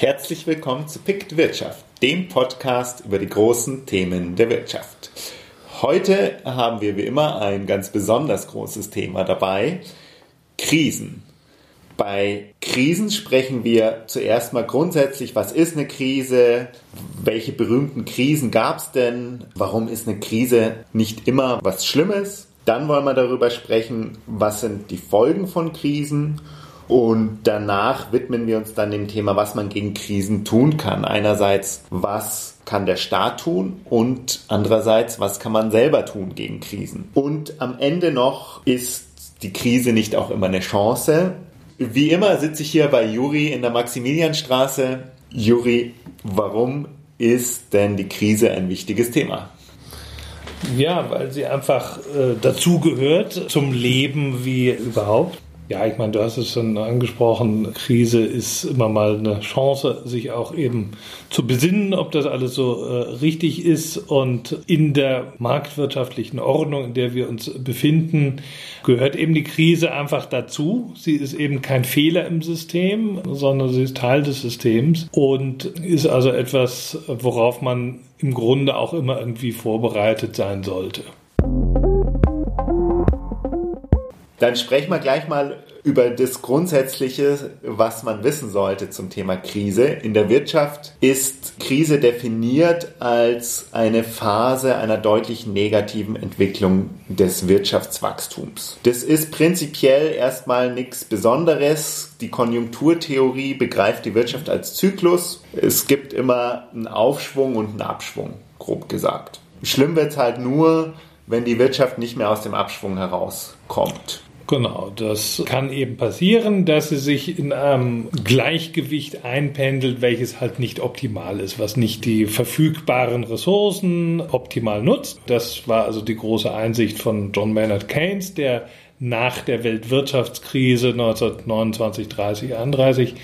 Herzlich willkommen zu Pickt Wirtschaft, dem Podcast über die großen Themen der Wirtschaft. Heute haben wir wie immer ein ganz besonders großes Thema dabei, Krisen. Bei Krisen sprechen wir zuerst mal grundsätzlich, was ist eine Krise, welche berühmten Krisen gab es denn, warum ist eine Krise nicht immer was Schlimmes. Dann wollen wir darüber sprechen, was sind die Folgen von Krisen und danach widmen wir uns dann dem Thema, was man gegen Krisen tun kann. Einerseits, was kann der Staat tun und andererseits, was kann man selber tun gegen Krisen. Und am Ende noch, ist die Krise nicht auch immer eine Chance? Wie immer sitze ich hier bei Juri in der Maximilianstraße. Juri, warum ist denn die Krise ein wichtiges Thema? Ja, weil sie einfach äh, dazugehört zum Leben wie überhaupt. Ja, ich meine, du hast es schon angesprochen, Krise ist immer mal eine Chance, sich auch eben zu besinnen, ob das alles so äh, richtig ist. Und in der marktwirtschaftlichen Ordnung, in der wir uns befinden, gehört eben die Krise einfach dazu. Sie ist eben kein Fehler im System, sondern sie ist Teil des Systems und ist also etwas, worauf man im Grunde auch immer irgendwie vorbereitet sein sollte. Dann sprechen wir gleich mal über das Grundsätzliche, was man wissen sollte zum Thema Krise. In der Wirtschaft ist Krise definiert als eine Phase einer deutlich negativen Entwicklung des Wirtschaftswachstums. Das ist prinzipiell erstmal nichts Besonderes. Die Konjunkturtheorie begreift die Wirtschaft als Zyklus. Es gibt immer einen Aufschwung und einen Abschwung, grob gesagt. Schlimm wird es halt nur, wenn die Wirtschaft nicht mehr aus dem Abschwung herauskommt. Genau, das kann eben passieren, dass sie sich in einem Gleichgewicht einpendelt, welches halt nicht optimal ist, was nicht die verfügbaren Ressourcen optimal nutzt. Das war also die große Einsicht von John Maynard Keynes, der nach der Weltwirtschaftskrise 1929, 30, 31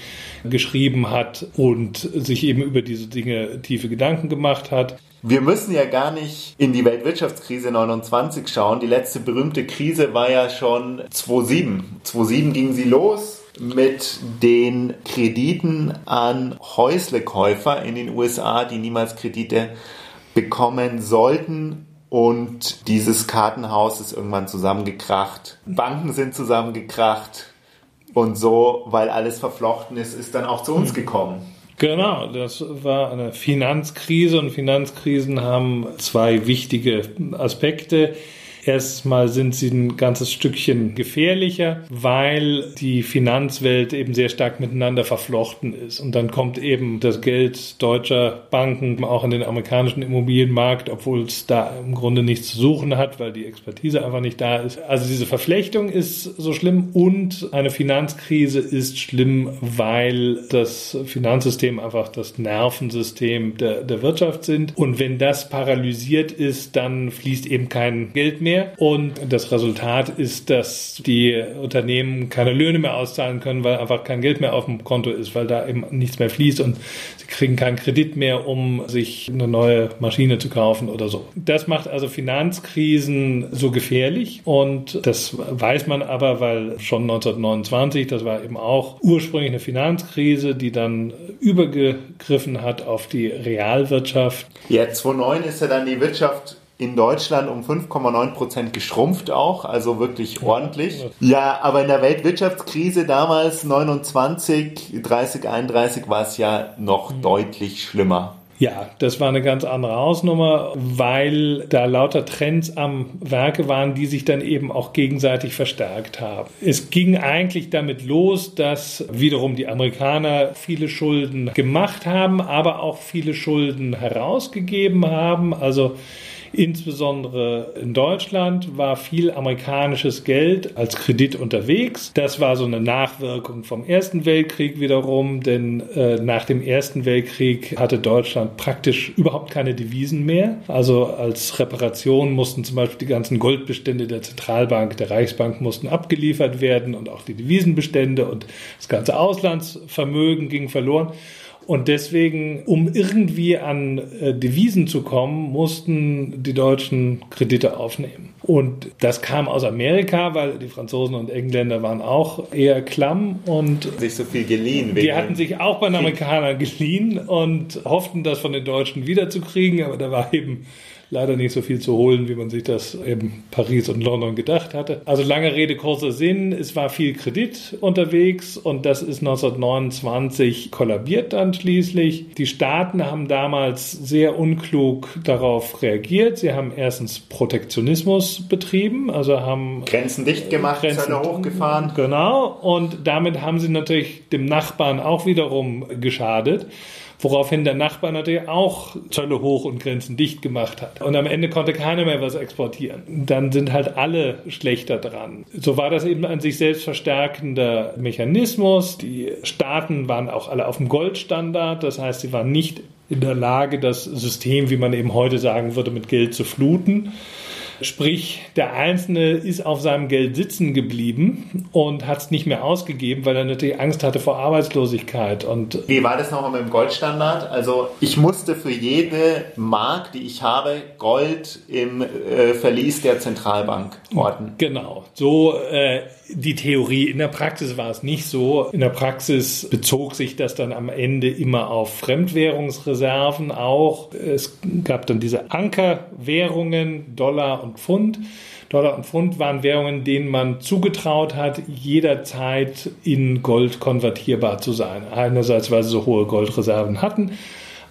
geschrieben hat und sich eben über diese Dinge tiefe Gedanken gemacht hat. Wir müssen ja gar nicht in die Weltwirtschaftskrise 29 schauen. Die letzte berühmte Krise war ja schon 2007. 2007 ging sie los mit den Krediten an Häuslekäufer in den USA, die niemals Kredite bekommen sollten. Und dieses Kartenhaus ist irgendwann zusammengekracht. Banken sind zusammengekracht. Und so, weil alles verflochten ist, ist dann auch zu uns gekommen. Genau, das war eine Finanzkrise und Finanzkrisen haben zwei wichtige Aspekte. Erstmal sind sie ein ganzes Stückchen gefährlicher, weil die Finanzwelt eben sehr stark miteinander verflochten ist. Und dann kommt eben das Geld deutscher Banken auch in den amerikanischen Immobilienmarkt, obwohl es da im Grunde nichts zu suchen hat, weil die Expertise einfach nicht da ist. Also diese Verflechtung ist so schlimm und eine Finanzkrise ist schlimm, weil das Finanzsystem einfach das Nervensystem der, der Wirtschaft sind. Und wenn das paralysiert ist, dann fließt eben kein Geld mehr mehr. Und das Resultat ist, dass die Unternehmen keine Löhne mehr auszahlen können, weil einfach kein Geld mehr auf dem Konto ist, weil da eben nichts mehr fließt und sie kriegen keinen Kredit mehr, um sich eine neue Maschine zu kaufen oder so. Das macht also Finanzkrisen so gefährlich und das weiß man aber, weil schon 1929, das war eben auch ursprünglich eine Finanzkrise, die dann übergegriffen hat auf die Realwirtschaft. Ja, 2009 ist ja dann die Wirtschaft in Deutschland um 5,9 Prozent geschrumpft auch, also wirklich ordentlich. Ja, aber in der Weltwirtschaftskrise damals 29, 30, 31 war es ja noch mhm. deutlich schlimmer. Ja, das war eine ganz andere Hausnummer, weil da lauter Trends am Werke waren, die sich dann eben auch gegenseitig verstärkt haben. Es ging eigentlich damit los, dass wiederum die Amerikaner viele Schulden gemacht haben, aber auch viele Schulden herausgegeben haben. Also Insbesondere in Deutschland war viel amerikanisches Geld als Kredit unterwegs. Das war so eine Nachwirkung vom Ersten Weltkrieg wiederum, denn äh, nach dem Ersten Weltkrieg hatte Deutschland praktisch überhaupt keine Devisen mehr. Also als Reparation mussten zum Beispiel die ganzen Goldbestände der Zentralbank, der Reichsbank mussten abgeliefert werden und auch die Devisenbestände und das ganze Auslandsvermögen ging verloren. Und deswegen, um irgendwie an äh, Devisen zu kommen, mussten die Deutschen Kredite aufnehmen. Und das kam aus Amerika, weil die Franzosen und Engländer waren auch eher klamm und sich so viel geliehen. Die hatten sich auch bei den Amerikanern geliehen und hofften, das von den Deutschen wiederzukriegen, aber da war eben leider nicht so viel zu holen, wie man sich das in Paris und London gedacht hatte. Also lange Rede, kurzer Sinn. Es war viel Kredit unterwegs und das ist 1929 kollabiert dann schließlich. Die Staaten haben damals sehr unklug darauf reagiert. Sie haben erstens Protektionismus betrieben, also haben Grenzen dicht gemacht, Grenzen hochgefahren. Genau. Und damit haben sie natürlich dem Nachbarn auch wiederum geschadet woraufhin der Nachbar natürlich auch Zölle hoch und Grenzen dicht gemacht hat. Und am Ende konnte keiner mehr was exportieren. Dann sind halt alle schlechter dran. So war das eben ein sich selbst verstärkender Mechanismus. Die Staaten waren auch alle auf dem Goldstandard, das heißt, sie waren nicht in der Lage, das System, wie man eben heute sagen würde, mit Geld zu fluten. Sprich, der Einzelne ist auf seinem Geld sitzen geblieben und hat es nicht mehr ausgegeben, weil er natürlich Angst hatte vor Arbeitslosigkeit. Und Wie war das nochmal mit dem Goldstandard? Also ich musste für jede Mark, die ich habe, Gold im äh, Verlies der Zentralbank orten. Genau. So äh, die Theorie. In der Praxis war es nicht so. In der Praxis bezog sich das dann am Ende immer auf Fremdwährungsreserven auch. Es gab dann diese Ankerwährungen, Dollar und Pfund. Dollar und Pfund waren Währungen, denen man zugetraut hat, jederzeit in Gold konvertierbar zu sein. Einerseits, weil sie so hohe Goldreserven hatten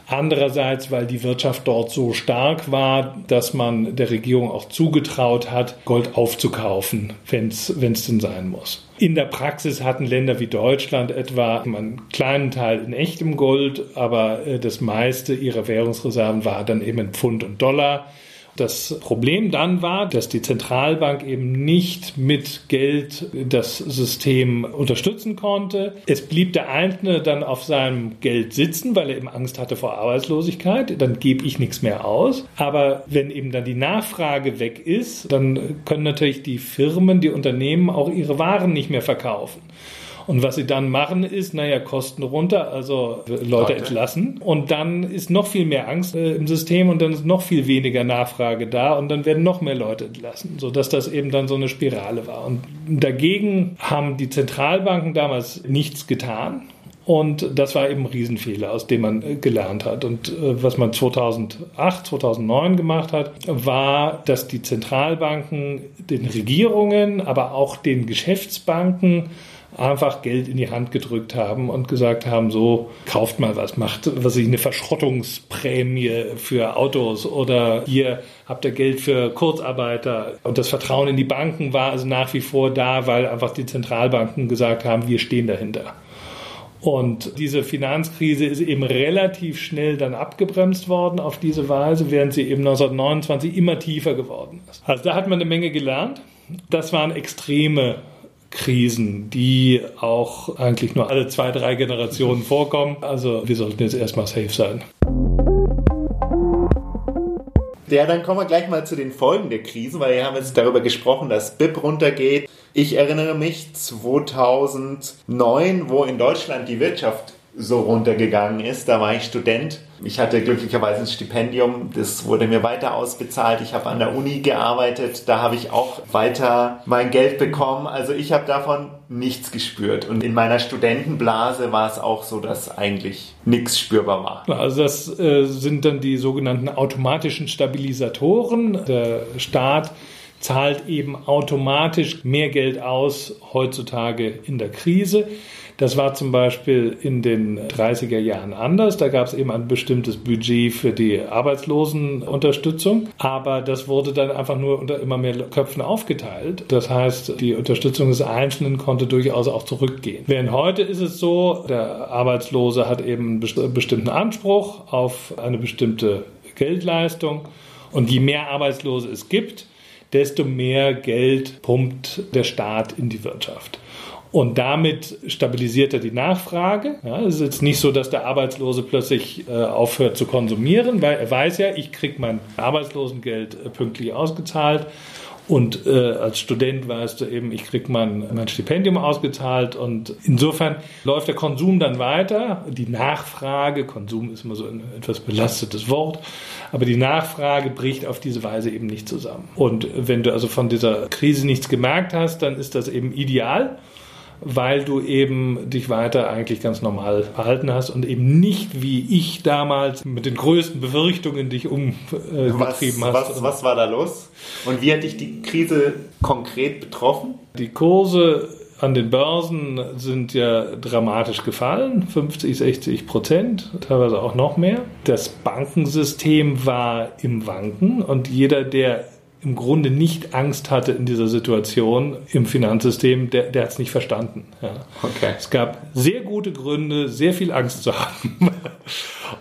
Andererseits, weil die Wirtschaft dort so stark war, dass man der Regierung auch zugetraut hat, Gold aufzukaufen, wenn es denn sein muss. In der Praxis hatten Länder wie Deutschland etwa einen kleinen Teil in echtem Gold, aber äh, das meiste ihrer Währungsreserven war dann eben in Pfund und Dollar. Das Problem dann war, dass die Zentralbank eben nicht mit Geld das System unterstützen konnte. Es blieb der Einzelne dann auf seinem Geld sitzen, weil er eben Angst hatte vor Arbeitslosigkeit. Dann gebe ich nichts mehr aus. Aber wenn eben dann die Nachfrage weg ist, dann können natürlich die Firmen, die Unternehmen auch ihre Waren nicht mehr verkaufen. Und was sie dann machen ist, naja, Kosten runter, also Leute, Leute. entlassen. Und dann ist noch viel mehr Angst äh, im System und dann ist noch viel weniger Nachfrage da und dann werden noch mehr Leute entlassen, sodass das eben dann so eine Spirale war. Und dagegen haben die Zentralbanken damals nichts getan. Und das war eben ein Riesenfehler, aus dem man äh, gelernt hat. Und äh, was man 2008, 2009 gemacht hat, war, dass die Zentralbanken den Regierungen, aber auch den Geschäftsbanken einfach Geld in die Hand gedrückt haben und gesagt haben, so kauft mal was, macht was ich eine Verschrottungsprämie für Autos oder hier habt ihr Geld für Kurzarbeiter. Und das Vertrauen in die Banken war also nach wie vor da, weil einfach die Zentralbanken gesagt haben, wir stehen dahinter. Und diese Finanzkrise ist eben relativ schnell dann abgebremst worden auf diese Weise, während sie eben 1929 immer tiefer geworden ist. Also da hat man eine Menge gelernt. Das waren extreme Krisen, die auch eigentlich nur alle zwei, drei Generationen vorkommen. Also wir sollten jetzt erstmal safe sein. Ja, dann kommen wir gleich mal zu den Folgen der Krisen, weil wir haben jetzt darüber gesprochen, dass BIP runtergeht. Ich erinnere mich 2009, wo in Deutschland die Wirtschaft so runtergegangen ist. Da war ich Student. Ich hatte glücklicherweise ein Stipendium, das wurde mir weiter ausbezahlt. Ich habe an der Uni gearbeitet, da habe ich auch weiter mein Geld bekommen. Also ich habe davon nichts gespürt. Und in meiner Studentenblase war es auch so, dass eigentlich nichts spürbar war. Also das äh, sind dann die sogenannten automatischen Stabilisatoren. Der Staat zahlt eben automatisch mehr Geld aus heutzutage in der Krise. Das war zum Beispiel in den 30er Jahren anders. Da gab es eben ein bestimmtes Budget für die Arbeitslosenunterstützung. Aber das wurde dann einfach nur unter immer mehr Köpfen aufgeteilt. Das heißt, die Unterstützung des Einzelnen konnte durchaus auch zurückgehen. Während heute ist es so, der Arbeitslose hat eben einen bestimmten Anspruch auf eine bestimmte Geldleistung. Und je mehr Arbeitslose es gibt, desto mehr Geld pumpt der Staat in die Wirtschaft. Und damit stabilisiert er die Nachfrage. Ja, es ist jetzt nicht so, dass der Arbeitslose plötzlich äh, aufhört zu konsumieren, weil er weiß ja, ich kriege mein Arbeitslosengeld äh, pünktlich ausgezahlt Und äh, als Student weißt du eben, ich krieg mein, mein Stipendium ausgezahlt und insofern läuft der Konsum dann weiter. Die Nachfrage, Konsum ist immer so ein etwas belastetes Wort, aber die Nachfrage bricht auf diese Weise eben nicht zusammen. Und wenn du also von dieser Krise nichts gemerkt hast, dann ist das eben ideal weil du eben dich weiter eigentlich ganz normal verhalten hast und eben nicht wie ich damals mit den größten Befürchtungen dich umgetrieben was, hast. Was, was war da los? Und wie hat dich die Krise konkret betroffen? Die Kurse an den Börsen sind ja dramatisch gefallen, 50, 60 Prozent, teilweise auch noch mehr. Das Bankensystem war im Wanken und jeder, der im Grunde nicht Angst hatte in dieser Situation im Finanzsystem, der, der hat es nicht verstanden. Ja. Okay. Es gab sehr gute Gründe, sehr viel Angst zu haben.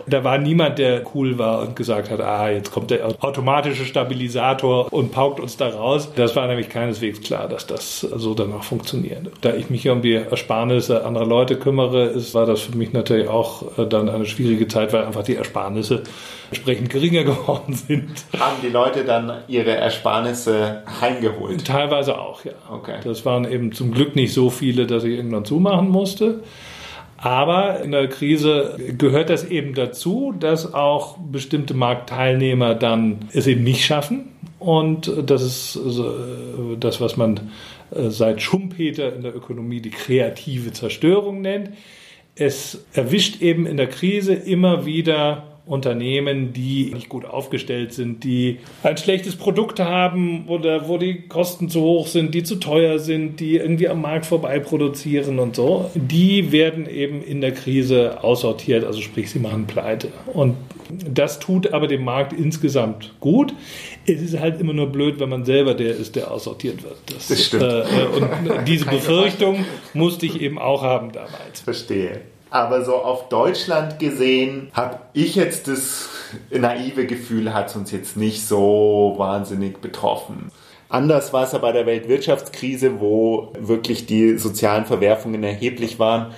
Da war niemand, der cool war und gesagt hat, ah, jetzt kommt der automatische Stabilisator und paukt uns da raus. Das war nämlich keineswegs klar, dass das so dann auch funktioniert. Da ich mich um die Ersparnisse anderer Leute kümmere, ist, war das für mich natürlich auch äh, dann eine schwierige Zeit, weil einfach die Ersparnisse entsprechend geringer geworden sind. Haben die Leute dann ihre Ersparnisse heimgeholt? Teilweise auch, ja. Okay. Das waren eben zum Glück nicht so viele, dass ich irgendwann zumachen musste. Aber in der Krise gehört das eben dazu, dass auch bestimmte Marktteilnehmer dann es eben nicht schaffen. Und das ist das, was man äh, seit Schumpeter in der Ökonomie die kreative Zerstörung nennt. Es erwischt eben in der Krise immer wieder Unternehmen, die nicht gut aufgestellt sind, die ein schlechtes Produkt haben oder wo die Kosten zu hoch sind, die zu teuer sind, die irgendwie am Markt vorbei produzieren und so, die werden eben in der Krise aussortiert, also sprich, sie machen pleite. Und das tut aber dem Markt insgesamt gut. Es ist halt immer nur blöd, wenn man selber der ist, der aussortiert wird. Das, das stimmt. Äh, und diese Befürchtung musste ich eben auch haben damals. Verstehe. Aber so auf Deutschland gesehen habe ich jetzt das naive Gefühl, hat es uns jetzt nicht so wahnsinnig betroffen. Anders war es ja bei der Weltwirtschaftskrise, wo wirklich die sozialen Verwerfungen erheblich waren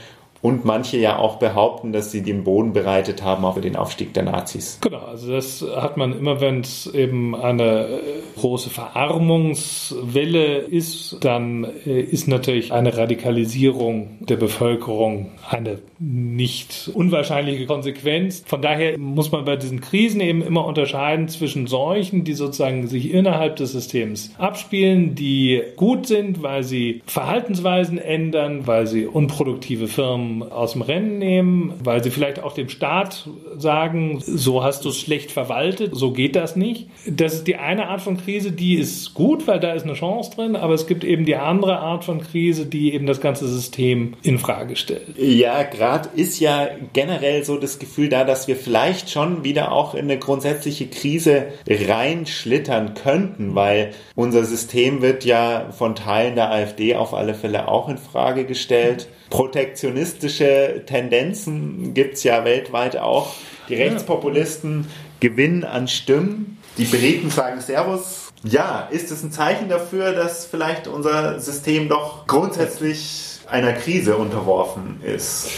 und manche ja auch behaupten, dass sie den Boden bereitet haben auch für den Aufstieg der Nazis. Genau, also das hat man immer, wenn es eben eine äh, große Verarmungswelle ist, dann äh, ist natürlich eine Radikalisierung der Bevölkerung eine nicht unwahrscheinliche Konsequenz. Von daher muss man bei diesen Krisen eben immer unterscheiden zwischen solchen, die sozusagen sich innerhalb des Systems abspielen, die gut sind, weil sie Verhaltensweisen ändern, weil sie unproduktive Firmen aus dem Rennen nehmen, weil sie vielleicht auch dem Staat sagen, so hast du es schlecht verwaltet, so geht das nicht. Das ist die eine Art von Krise, die ist gut, weil da ist eine Chance drin, aber es gibt eben die andere Art von Krise, die eben das ganze System in Frage stellt. Ja, gerade ist ja generell so das Gefühl da, dass wir vielleicht schon wieder auch in eine grundsätzliche Krise reinschlittern könnten, weil unser System wird ja von Teilen der AfD auf alle Fälle auch in Frage gestellt protektionistische Tendenzen gibt es ja weltweit auch. Die Rechtspopulisten gewinnen an Stimmen. Die Briten sagen Servus. Ja, ist es ein Zeichen dafür, dass vielleicht unser System doch grundsätzlich einer Krise unterworfen ist?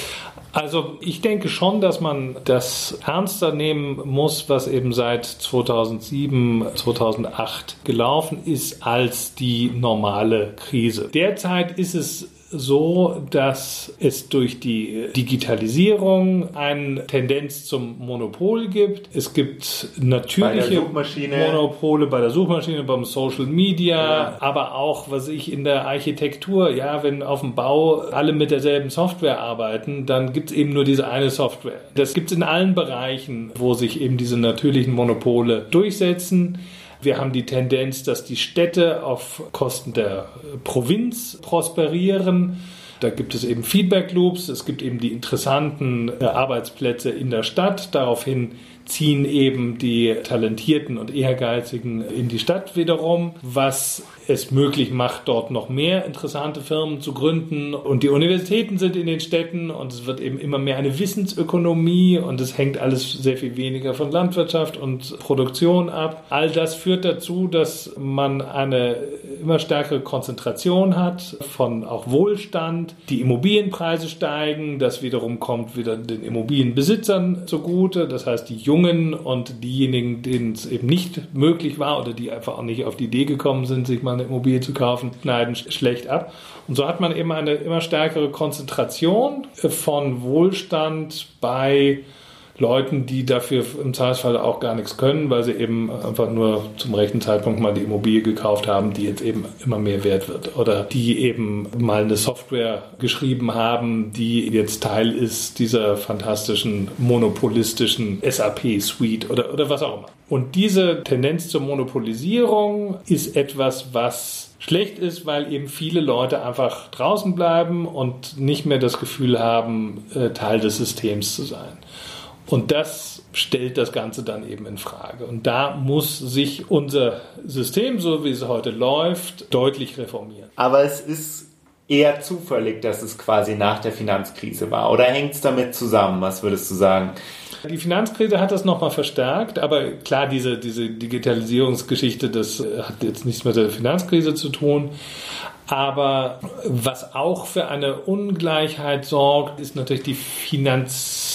Also ich denke schon, dass man das ernster nehmen muss, was eben seit 2007, 2008 gelaufen ist, als die normale Krise. Derzeit ist es so, dass es durch die Digitalisierung eine Tendenz zum Monopol gibt. Es gibt natürliche bei Monopole bei der Suchmaschine, beim Social Media, ja. aber auch, was ich in der Architektur, ja, wenn auf dem Bau alle mit derselben Software arbeiten, dann gibt es eben nur diese eine Software. Das gibt es in allen Bereichen, wo sich eben diese natürlichen Monopole durchsetzen. Wir haben die Tendenz, dass die Städte auf Kosten der Provinz prosperieren. Da gibt es eben Feedback Loops, es gibt eben die interessanten äh, Arbeitsplätze in der Stadt. Daraufhin ziehen eben die Talentierten und Ehrgeizigen in die Stadt wiederum, was es möglich macht, dort noch mehr interessante Firmen zu gründen. Und die Universitäten sind in den Städten und es wird eben immer mehr eine Wissensökonomie und es hängt alles sehr viel weniger von Landwirtschaft und Produktion ab. All das führt dazu, dass man eine immer stärkere Konzentration hat von auch Wohlstand, die Immobilienpreise steigen, das wiederum kommt wieder den Immobilienbesitzern zugute, das heißt die Jungen und diejenigen, denen es eben nicht möglich war oder die einfach auch nicht auf die Idee gekommen sind, sich mal eine Immobilie zu kaufen, schneiden schlecht ab. Und so hat man eben eine immer stärkere Konzentration von Wohlstand bei Leuten, die dafür im Zweifelsfall auch gar nichts können, weil sie eben einfach nur zum rechten Zeitpunkt mal die Immobilie gekauft haben, die jetzt eben immer mehr wert wird. Oder die eben mal eine Software geschrieben haben, die jetzt Teil ist dieser fantastischen monopolistischen SAP-Suite oder, oder was auch immer. Und diese Tendenz zur Monopolisierung ist etwas, was schlecht ist, weil eben viele Leute einfach draußen bleiben und nicht mehr das Gefühl haben, äh, Teil des Systems zu sein. Und das stellt das Ganze dann eben in Frage. Und da muss sich unser System, so wie es heute läuft, deutlich reformieren. Aber es ist eher zufällig, dass es quasi nach der Finanzkrise war. Oder hängt es damit zusammen? Was würdest du sagen? Die Finanzkrise hat das nochmal verstärkt, aber klar, diese, diese Digitalisierungsgeschichte, das hat jetzt nichts mit der Finanzkrise zu tun. Aber was auch für eine Ungleichheit sorgt, ist natürlich die Finanz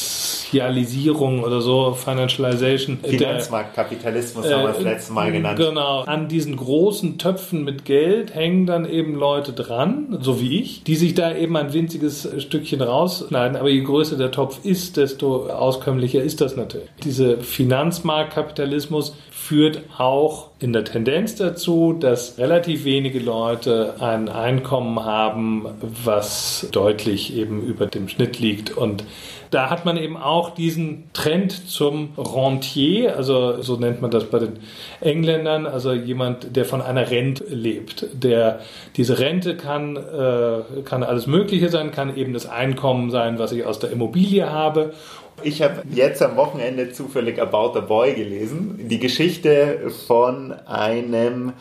Finanzialisierung oder so, Financialization. Finanzmarktkapitalismus haben wir das letzte Mal genannt. Genau. An diesen großen Töpfen mit Geld hängen dann eben Leute dran, so wie ich, die sich da eben ein winziges Stückchen rausschneiden. Aber je größer der Topf ist, desto auskömmlicher ist das natürlich. Dieser Finanzmarktkapitalismus führt auch in der Tendenz dazu, dass relativ wenige Leute ein Einkommen haben, was deutlich eben über dem Schnitt liegt. Und da hat man eben auch diesen Trend zum Rentier, also so nennt man das bei den Engländern, also jemand, der von einer Rente lebt. Der, diese Rente kann, äh, kann alles Mögliche sein, kann eben das Einkommen sein, was ich aus der Immobilie habe ich habe jetzt am Wochenende zufällig About the Boy gelesen. Die Geschichte von einem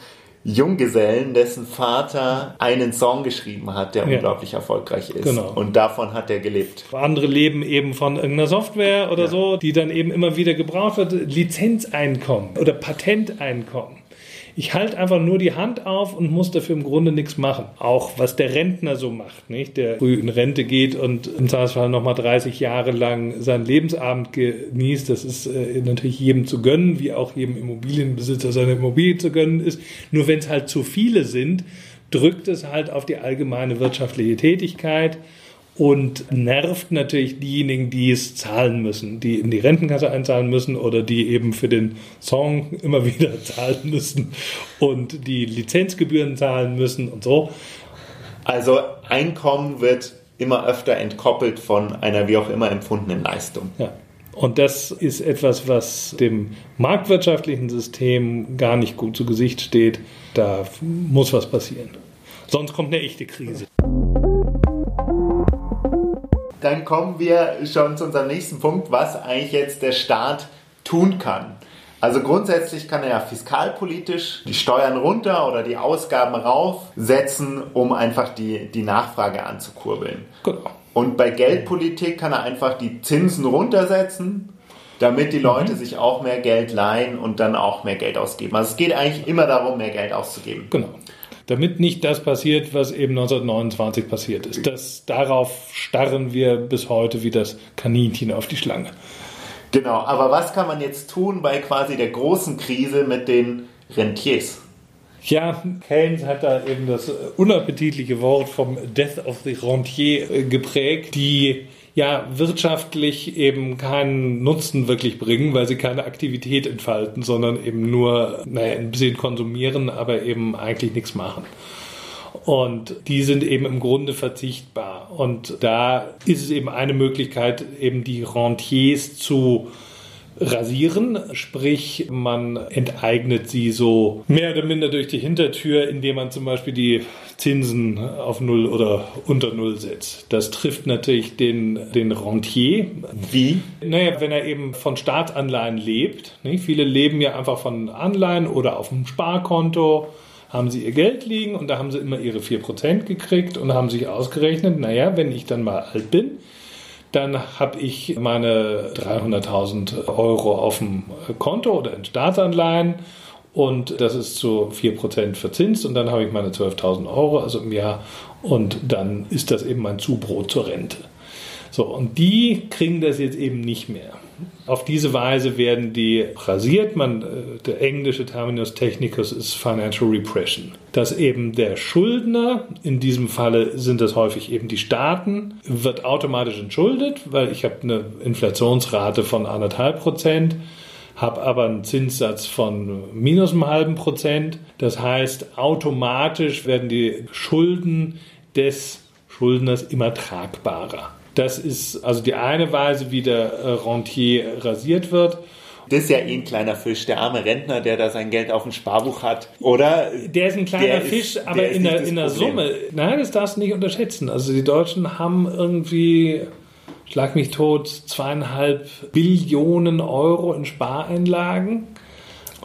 Junggesellen, dessen Vater einen Song geschrieben hat, der ja. unglaublich erfolgreich ist. Genau. Und davon hat er gelebt. Andere leben eben von irgendeiner Software oder ja. so, die dann eben immer wieder gebraucht wird. Lizenzeinkommen oder Patenteinkommen. Ich halte einfach nur die Hand auf und muss dafür im Grunde nichts machen. Auch was der Rentner so macht, nicht? Der früh in Rente geht und im Zweifelsfall nochmal 30 Jahre lang seinen Lebensabend genießt. Das ist äh, natürlich jedem zu gönnen, wie auch jedem Immobilienbesitzer seine Immobilie zu gönnen ist. Nur wenn es halt zu viele sind, drückt es halt auf die allgemeine wirtschaftliche Tätigkeit und nervt natürlich diejenigen, die es zahlen müssen, die in die Rentenkasse einzahlen müssen oder die eben für den Song immer wieder zahlen müssen und die Lizenzgebühren zahlen müssen und so. Also Einkommen wird immer öfter entkoppelt von einer wie auch immer empfundenen Leistung. Ja. Und das ist etwas, was dem marktwirtschaftlichen System gar nicht gut zu Gesicht steht. Da muss was passieren. Sonst kommt eine echte Krise dann kommen wir schon zu unserem nächsten Punkt, was eigentlich jetzt der Staat tun kann. Also grundsätzlich kann er ja fiskalpolitisch die Steuern runter oder die Ausgaben raufsetzen, um einfach die, die Nachfrage anzukurbeln. Genau. Und bei Geldpolitik kann er einfach die Zinsen runtersetzen, damit die Leute mhm. sich auch mehr Geld leihen und dann auch mehr Geld ausgeben. Also es geht eigentlich immer darum, mehr Geld auszugeben. Genau damit nicht das passiert, was eben 1929 passiert ist. Das, darauf starren wir bis heute wie das Kaninchen auf die Schlange. Genau, aber was kann man jetzt tun bei quasi der großen Krise mit den Rentiers? Ja, Keynes hat da eben das unappetitliche Wort vom Death of the Rentier äh, geprägt, die ja wirtschaftlich eben keinen Nutzen wirklich bringen, weil sie keine Aktivität entfalten, sondern eben nur naja, ein bisschen konsumieren, aber eben eigentlich nichts machen. Und die sind eben im Grunde verzichtbar. Und da ist es eben eine Möglichkeit, eben die Rentiers zu rasieren, sprich man enteignet sie so mehr oder minder durch die Hintertür, indem man zum Beispiel die Zinsen auf Null oder unter Null setzt. Das trifft natürlich den, den Rentier. Wie? Naja, wenn er eben von Staatsanleihen lebt. Nicht? Viele leben ja einfach von Anleihen oder auf dem Sparkonto haben sie ihr Geld liegen und da haben sie immer ihre 4% gekriegt und haben sich ausgerechnet, naja, wenn ich dann mal alt bin, dann habe ich meine 300.000 Euro auf dem Konto oder in Staatsanleihen und das ist zu 4% verzinst und dann habe ich meine 12.000 Euro, also im Jahr und dann ist das eben mein Zubrot zur Rente. So, und die kriegen das jetzt eben nicht mehr. Auf diese Weise werden die rasiert. Man, äh, der englische Terminus technicus ist Financial Repression. Dass eben der Schuldner, in diesem Falle sind das häufig eben die Staaten, wird automatisch entschuldet, weil ich habe eine Inflationsrate von anderthalb Prozent habe aber einen Zinssatz von minus einem halben Prozent. Das heißt, automatisch werden die Schulden des Schuldners immer tragbarer. Das ist also die eine Weise, wie der äh, Rentier rasiert wird. Das ist ja eh ein kleiner Fisch, der arme Rentner, der da sein Geld auf dem Sparbuch hat, oder? Der ist ein kleiner Fisch, ist, aber in der, in der Summe, nein, das darfst du nicht unterschätzen. Also die Deutschen haben irgendwie, schlag mich tot, zweieinhalb Billionen Euro in Spareinlagen.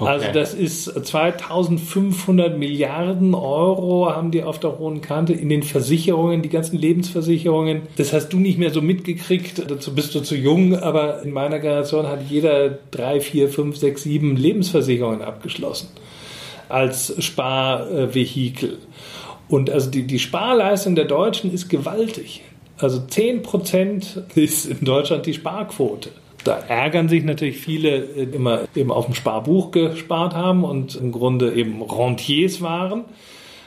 Okay. Also das ist 2500 Milliarden Euro haben die auf der hohen Kante in den Versicherungen, die ganzen Lebensversicherungen. Das hast du nicht mehr so mitgekriegt, dazu bist du zu jung, aber in meiner Generation hat jeder drei, vier, fünf, sechs, sieben Lebensversicherungen abgeschlossen als Sparvehikel. Und also die, die Sparleistung der Deutschen ist gewaltig. Also 10 Prozent ist in Deutschland die Sparquote. Da ärgern sich natürlich viele, die äh, immer eben auf dem Sparbuch gespart haben und im Grunde eben Rentiers waren.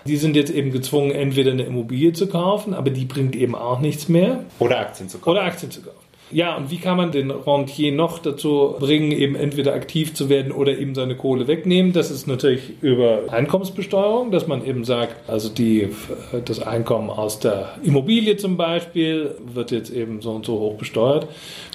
Die sind jetzt eben gezwungen, entweder eine Immobilie zu kaufen, aber die bringt eben auch nichts mehr. Oder Aktien zu kaufen. Oder Aktien zu kaufen. Ja, und wie kann man den Rentier noch dazu bringen, eben entweder aktiv zu werden oder eben seine Kohle wegnehmen? Das ist natürlich über Einkommensbesteuerung, dass man eben sagt, also die, das Einkommen aus der Immobilie zum Beispiel wird jetzt eben so und so hoch besteuert.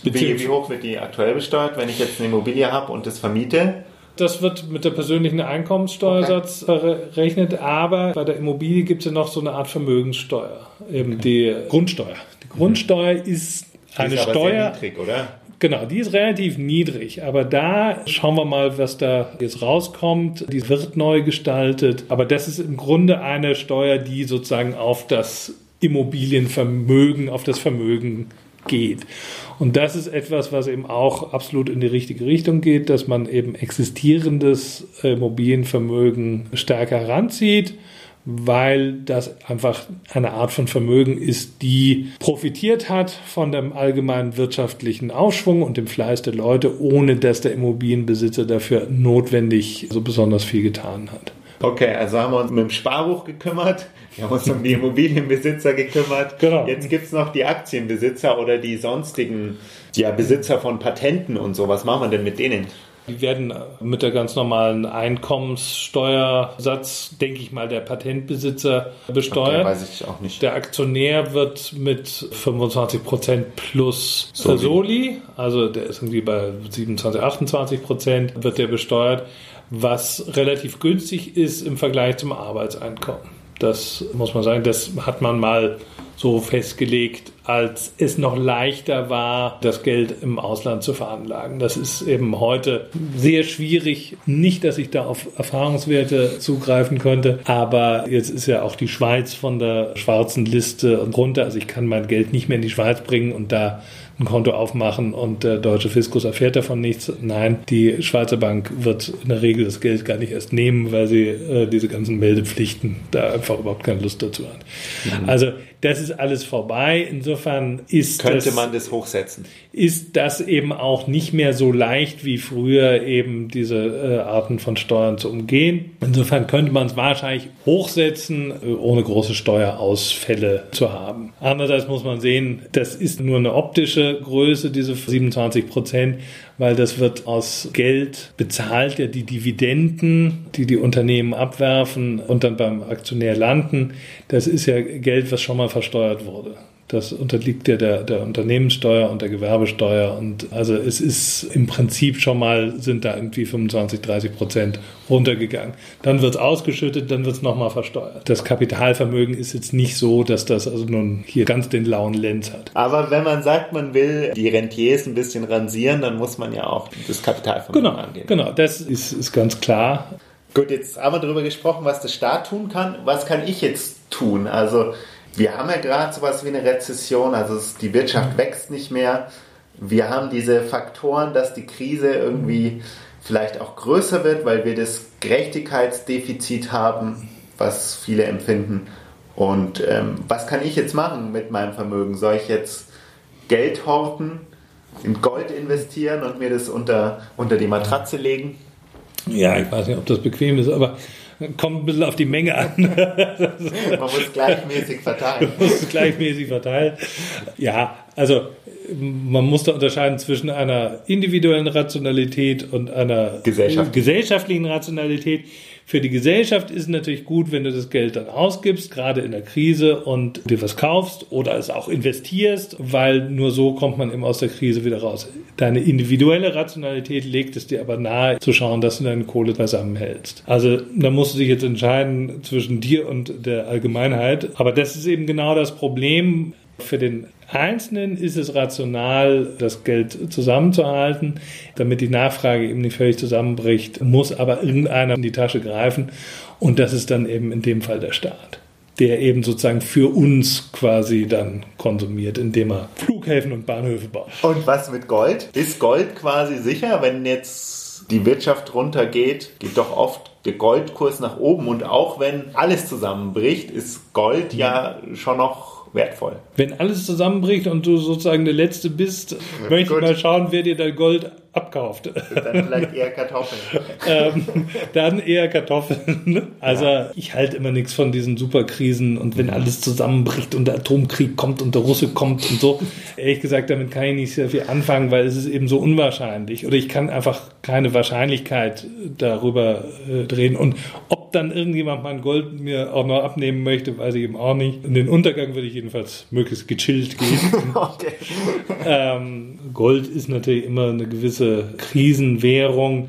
Wie, wie hoch wird die aktuell besteuert, wenn ich jetzt eine Immobilie habe und das vermiete? Das wird mit der persönlichen Einkommenssteuersatz okay. verrechnet, aber bei der Immobilie gibt es ja noch so eine Art Vermögenssteuer, eben okay. die Grundsteuer. Die Grundsteuer mhm. ist eine ist Steuer. Niedrig, oder? Genau, die ist relativ niedrig, aber da schauen wir mal, was da jetzt rauskommt. Die wird neu gestaltet, aber das ist im Grunde eine Steuer, die sozusagen auf das Immobilienvermögen, auf das Vermögen geht. Und das ist etwas, was eben auch absolut in die richtige Richtung geht, dass man eben existierendes Immobilienvermögen stärker heranzieht weil das einfach eine Art von Vermögen ist, die profitiert hat von dem allgemeinen wirtschaftlichen Aufschwung und dem Fleiß der Leute, ohne dass der Immobilienbesitzer dafür notwendig so besonders viel getan hat. Okay, also haben wir uns mit dem Sparbuch gekümmert, wir haben uns um die Immobilienbesitzer gekümmert. Genau. Jetzt gibt es noch die Aktienbesitzer oder die sonstigen ja, Besitzer von Patenten und so. Was machen wir denn mit denen? Die werden mit der ganz normalen Einkommenssteuersatz, denke ich mal, der Patentbesitzer besteuert. Okay, weiß ich auch nicht. Der Aktionär wird mit 25 Prozent plus Soli. Soli, also der ist irgendwie bei 27, 28 Prozent, wird der besteuert, was relativ günstig ist im Vergleich zum Arbeitseinkommen. Das muss man sagen, das hat man mal so festgelegt, als es noch leichter war, das Geld im Ausland zu veranlagen. Das ist eben heute sehr schwierig. Nicht, dass ich da auf Erfahrungswerte zugreifen könnte, aber jetzt ist ja auch die Schweiz von der schwarzen Liste runter. Also ich kann mein Geld nicht mehr in die Schweiz bringen und da ein Konto aufmachen und der deutsche Fiskus erfährt davon nichts. Nein, die Schweizer Bank wird in der Regel das Geld gar nicht erst nehmen, weil sie äh, diese ganzen Meldepflichten da einfach überhaupt keine Lust dazu hat. Mhm. Also das ist alles vorbei. Insofern ist könnte das, man das hochsetzen. Ist das eben auch nicht mehr so leicht wie früher eben diese äh, Arten von Steuern zu umgehen. Insofern könnte man es wahrscheinlich hochsetzen, äh, ohne große Steuerausfälle zu haben. Andererseits muss man sehen, das ist nur eine optische Größe, diese 27 Prozent weil das wird aus Geld bezahlt, ja die Dividenden, die die Unternehmen abwerfen und dann beim Aktionär landen. Das ist ja Geld, was schon mal versteuert wurde. Das unterliegt ja der, der Unternehmenssteuer und der Gewerbesteuer. Und also es ist im Prinzip schon mal, sind da irgendwie 25, 30 Prozent runtergegangen. Dann wird es ausgeschüttet, dann wird es nochmal versteuert. Das Kapitalvermögen ist jetzt nicht so, dass das also nun hier ganz den lauen Lenz hat. Aber wenn man sagt, man will die Rentiers ein bisschen ransieren, dann muss man ja auch das Kapitalvermögen genau, angehen. Genau, das ist, ist ganz klar. Gut, jetzt haben wir darüber gesprochen, was der Staat tun kann. Was kann ich jetzt tun? Also wir haben ja gerade sowas wie eine Rezession, also die Wirtschaft wächst nicht mehr. Wir haben diese Faktoren, dass die Krise irgendwie vielleicht auch größer wird, weil wir das Gerechtigkeitsdefizit haben, was viele empfinden. Und ähm, was kann ich jetzt machen mit meinem Vermögen? Soll ich jetzt Geld horten, in Gold investieren und mir das unter, unter die Matratze legen? Ja, ich weiß nicht, ob das bequem ist, aber kommt ein bisschen auf die Menge an. Man muss gleichmäßig verteilen. Man muss gleichmäßig verteilen. Ja, also man muss da unterscheiden zwischen einer individuellen Rationalität und einer gesellschaftlichen Rationalität. Für die Gesellschaft ist es natürlich gut, wenn du das Geld dann ausgibst, gerade in der Krise und dir was kaufst oder es auch investierst, weil nur so kommt man eben aus der Krise wieder raus. Deine individuelle Rationalität legt es dir aber nahe, zu schauen, dass du deine Kohle zusammenhältst. Also da musst du dich jetzt entscheiden zwischen dir und der Allgemeinheit. Aber das ist eben genau das Problem. Für den Einzelnen ist es rational, das Geld zusammenzuhalten, damit die Nachfrage eben nicht völlig zusammenbricht, muss aber irgendeiner in die Tasche greifen und das ist dann eben in dem Fall der Staat, der eben sozusagen für uns quasi dann konsumiert, indem er Flughäfen und Bahnhöfe baut. Und was mit Gold? Ist Gold quasi sicher, wenn jetzt die Wirtschaft runtergeht, geht doch oft der Goldkurs nach oben und auch wenn alles zusammenbricht, ist Gold ja schon noch wertvoll. Wenn alles zusammenbricht und du sozusagen der Letzte bist, möchte ich mal schauen, wer dir dein Gold abkauft. Dann vielleicht eher Kartoffeln. ähm, dann eher Kartoffeln. Also ja. ich halte immer nichts von diesen Superkrisen und wenn alles zusammenbricht und der Atomkrieg kommt und der Russe kommt und so. Ehrlich gesagt, damit kann ich nicht sehr viel anfangen, weil es ist eben so unwahrscheinlich. Oder ich kann einfach keine Wahrscheinlichkeit darüber äh, drehen. Und ob dann irgendjemand mein Gold mir auch noch abnehmen möchte, weiß ich eben auch nicht. In den Untergang würde ich jedenfalls möglichst gechillt gehen. okay. ähm, Gold ist natürlich immer eine gewisse Krisenwährung,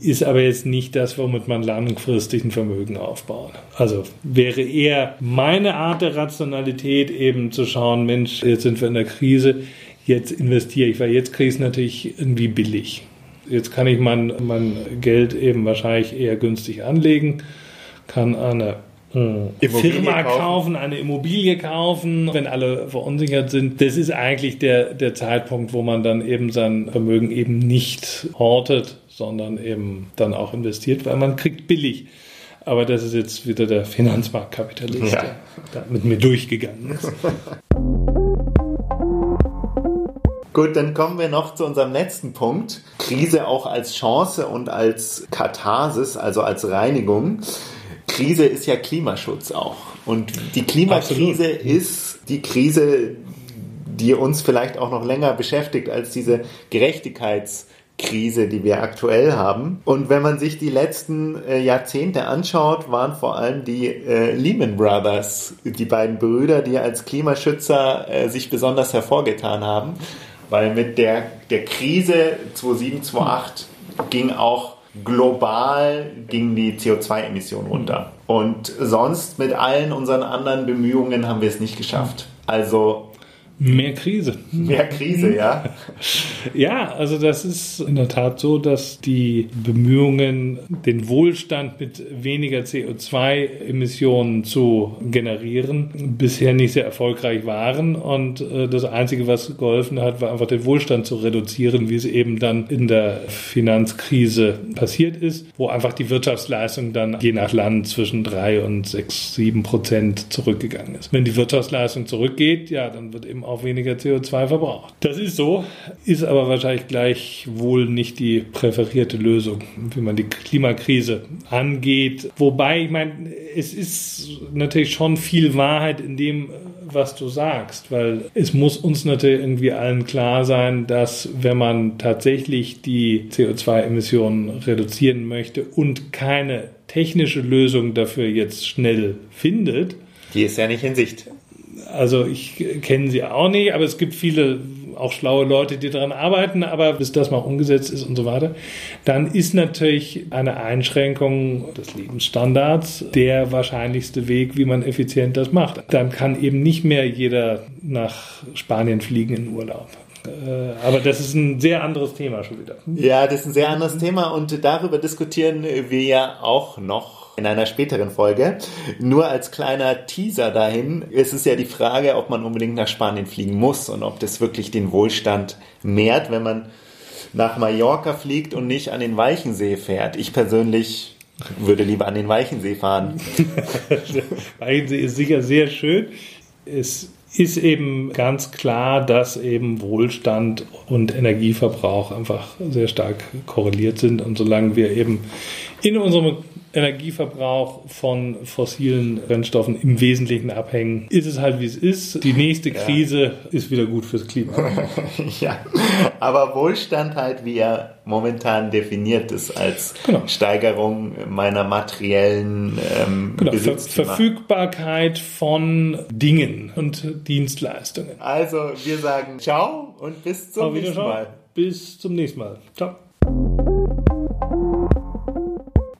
ist aber jetzt nicht das, womit man langfristig ein Vermögen aufbaut. Also wäre eher meine Art der Rationalität eben zu schauen, Mensch, jetzt sind wir in der Krise, jetzt investiere ich, weil jetzt kriege ich es natürlich irgendwie billig. Jetzt kann ich mein, mein Geld eben wahrscheinlich eher günstig anlegen, kann eine Firma kaufen. kaufen. eine Immobilie kaufen, wenn alle verunsichert sind. Das ist eigentlich der, der Zeitpunkt, wo man dann eben sein Vermögen eben nicht hortet, sondern eben dann auch investiert, weil man kriegt billig. Aber das ist jetzt wieder der Finanzmarktkapitalist, ja. der da mit mir durchgegangen ist. Gut, dann kommen wir noch zu unserem letzten Punkt. Krise auch als Chance und als Katharsis, also als Reinigung. Krise ist ja Klimaschutz auch. Und die Klimakrise Absolut. ist die Krise, die uns vielleicht auch noch länger beschäftigt als diese Gerechtigkeitskrise, die wir aktuell haben. Und wenn man sich die letzten äh, Jahrzehnte anschaut, waren vor allem die äh, Lehman Brothers, die beiden Brüder, die als Klimaschützer äh, sich besonders hervorgetan haben. Weil mit der, der Krise 2007, 2008 ging auch global ging die CO2-Emission runter. Und sonst mit allen unseren anderen Bemühungen haben wir es nicht geschafft. Also Mehr Krise. Mehr Krise, ja. ja, also das ist in der Tat so, dass die Bemühungen, den Wohlstand mit weniger CO2-Emissionen zu generieren, bisher nicht sehr erfolgreich waren. Und äh, das Einzige, was geholfen hat, war einfach den Wohlstand zu reduzieren, wie es eben dann in der Finanzkrise passiert ist, wo einfach die Wirtschaftsleistung dann je nach Land zwischen drei und sechs, sieben Prozent zurückgegangen ist. Wenn die Wirtschaftsleistung zurückgeht, ja, dann wird eben auch weniger CO2 verbraucht. Das ist so, ist aber wahrscheinlich gleichwohl nicht die präferierte Lösung, wie man die Klimakrise angeht. Wobei, ich meine, es ist natürlich schon viel Wahrheit in dem, was du sagst, weil es muss uns natürlich irgendwie allen klar sein, dass wenn man tatsächlich die CO2-Emissionen reduzieren möchte und keine technische Lösung dafür jetzt schnell findet, die ist ja nicht in Sicht also ich kenne sie auch nicht, aber es gibt viele auch schlaue Leute, die daran arbeiten, aber bis das mal umgesetzt ist und so weiter, dann ist natürlich eine Einschränkung des Lebensstandards der wahrscheinlichste Weg, wie man effizient das macht. Dann kann eben nicht mehr jeder nach Spanien fliegen in Urlaub. Äh, aber das ist ein sehr anderes Thema schon wieder. Ja, das ist ein sehr anderes Thema und darüber diskutieren wir ja auch noch in einer späteren Folge. Nur als kleiner Teaser dahin, es ist ja die Frage, ob man unbedingt nach Spanien fliegen muss und ob das wirklich den Wohlstand mehrt, wenn man nach Mallorca fliegt und nicht an den Weichensee fährt. Ich persönlich würde lieber an den Weichensee fahren. Weichensee ist sicher sehr schön. Es ist eben ganz klar, dass eben Wohlstand und Energieverbrauch einfach sehr stark korreliert sind. Und solange wir eben in unserem Energieverbrauch von fossilen Brennstoffen im Wesentlichen abhängen, ist es halt wie es ist. Die nächste Krise ja. ist wieder gut fürs Klima. ja, aber Wohlstand halt, wie er momentan definiert ist, als genau. Steigerung meiner materiellen ähm, genau. Ver Verfügbarkeit von Dingen und Dienstleistungen. Also wir sagen Ciao und bis zum nächsten Mal. Bis zum nächsten Mal. Ciao.